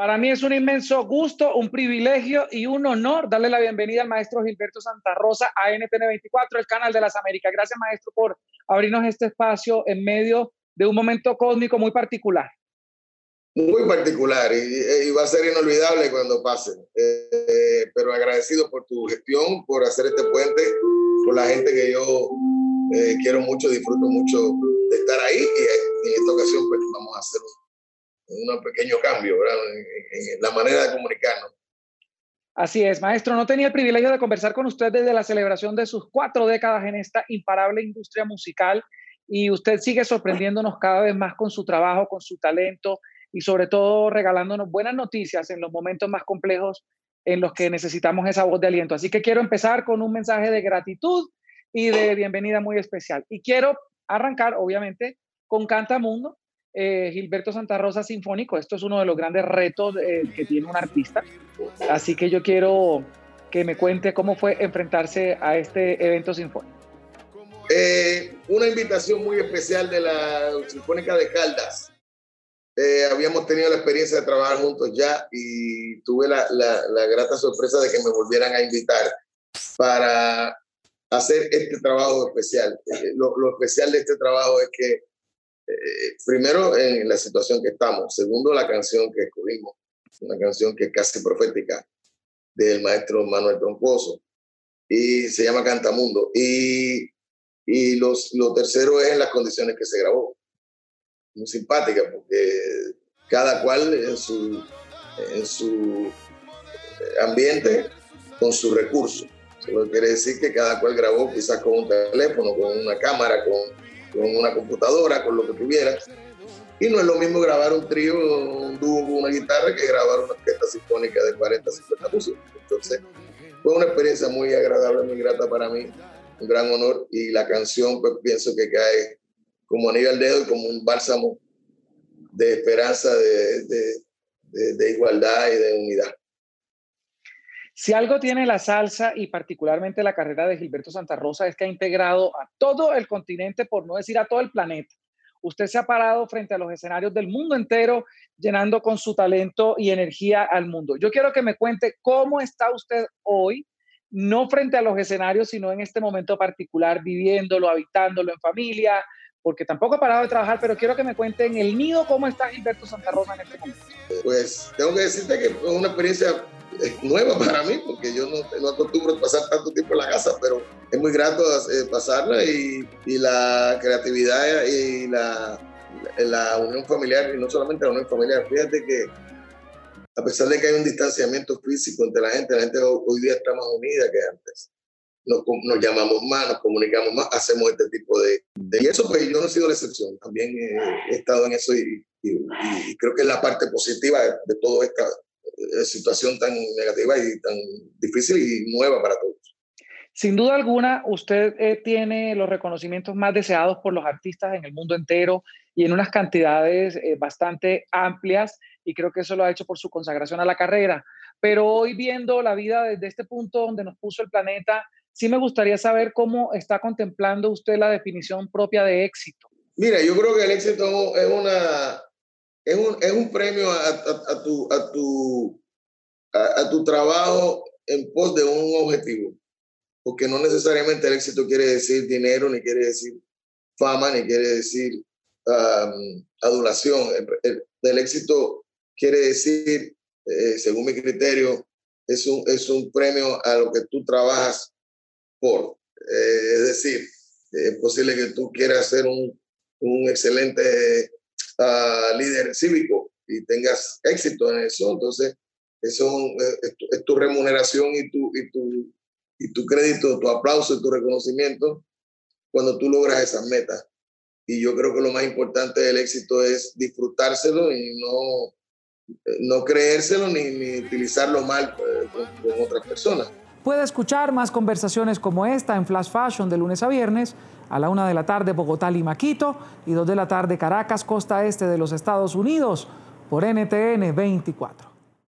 Para mí es un inmenso gusto, un privilegio y un honor darle la bienvenida al maestro Gilberto Santa Rosa a NTN24, el canal de las Américas. Gracias, maestro, por abrirnos este espacio en medio de un momento cósmico muy particular. Muy particular y, va a ser inolvidable cuando pase. Eh, pero agradecido por tu gestión, por hacer este puente con la gente que yo eh, quiero mucho, disfruto mucho de estar ahí y en esta ocasión pues vamos a hacer un un pequeño cambio En, la manera de comunicarnos. Así es, maestro. No tenía el privilegio de conversar con usted desde la celebración de sus cuatro décadas en esta imparable industria musical y usted sigue sorprendiéndonos cada vez más con su trabajo, con su talento y sobre todo regalándonos buenas noticias en los momentos más complejos en los que necesitamos esa voz de aliento. Así que quiero empezar con un mensaje de gratitud y de bienvenida muy especial. Y quiero arrancar, obviamente, con Canta Mundo, eh, Gilberto Santa Rosa Sinfónico. Esto es uno de los grandes retos eh, que tiene un artista. Así que yo quiero que me cuente cómo fue enfrentarse a este evento sinfónico. Eh, una invitación muy especial de la Sinfónica de Caldas. habíamos tenido la experiencia de trabajar juntos ya y tuve la, la, grata sorpresa de que me volvieran a invitar para hacer este trabajo especial. lo, lo especial de este trabajo es que eh, primero, en la situación que estamos. Segundo, la canción que escogimos, una canción que es casi profética del maestro Manuel Troncoso y se llama Cantamundo. Y, y los, lo tercero es en las condiciones que se grabó. Muy simpática porque cada cual en su, en su ambiente con su recurso. Eso quiere decir que cada cual grabó quizás con un teléfono, con una cámara, con con una computadora, con lo que tuvieras. Y no es lo mismo grabar un trío, un dúo con una guitarra que grabar una orquesta sinfónica de 40, 50 músicos. Entonces, fue una experiencia muy agradable, muy grata para mí, un gran honor. Y la canción, pues pienso que cae como anillo al dedo y como un bálsamo de esperanza, de, de, de igualdad y de unidad. Si algo tiene la salsa y particularmente la carrera de Gilberto Santa Rosa es que ha integrado a todo el continente, por no decir a todo el planeta. Usted se ha parado frente a los escenarios del mundo entero, llenando con su talento y energía al mundo. Yo quiero que me cuente cómo está usted hoy, no frente a los escenarios, sino en este momento particular, viviéndolo, habitándolo en familia, porque tampoco he parado de trabajar, pero quiero que me cuente en el nido cómo está Gilberto Santa Rosa en este momento. Pues tengo que decirte que es una experiencia es nueva para mí, porque yo no, no acostumbro pasar tanto tiempo en la casa, pero es muy grato eh, pasarla y, y, la creatividad y la, la unión familiar, y no solamente la unión familiar, fíjate que a pesar de que hay un distanciamiento físico entre la gente, la gente hoy día está más unida que antes. Nos, nos llamamos más, nos comunicamos más, hacemos este tipo de, Y eso, pues yo no he sido la excepción, también he, estado en eso y, y, creo que es la parte positiva de, de todo esta, eh, situación tan negativa y tan difícil y nueva para todos. Sin duda alguna, usted eh, tiene los reconocimientos más deseados por los artistas en el mundo entero y en unas cantidades eh, bastante amplias y creo que eso lo ha hecho por su consagración a la carrera. Pero hoy viendo la vida desde este punto donde nos puso el planeta, sí me gustaría saber cómo está contemplando usted la definición propia de éxito. Mira, yo creo que el éxito es una, es un, es un premio a, a, tu, a, tu, a, tu trabajo en pos de un objetivo. Porque no necesariamente el éxito quiere decir dinero, ni quiere decir fama, ni quiere decir adulación. El, éxito quiere decir, eh, según mi criterio, es un, es un premio a lo que tú trabajas por. Eh, es decir, es posible que tú quieras ser un, un excelente líder cívico y tengas éxito en eso, entonces eso eh, es, tu, remuneración y tu, y, tu, y tu crédito, tu aplauso y tu reconocimiento cuando tú logras esas metas. Y yo creo que lo más importante del éxito es disfrutárselo y no, no creérselo ni, ni utilizarlo mal eh, con otras personas. Puede escuchar más conversaciones como esta en Flash Fashion de lunes a viernes a la una de la tarde Bogotá, Lima, Quito y dos de la tarde Caracas, costa este de los Estados Unidos por NTN 24.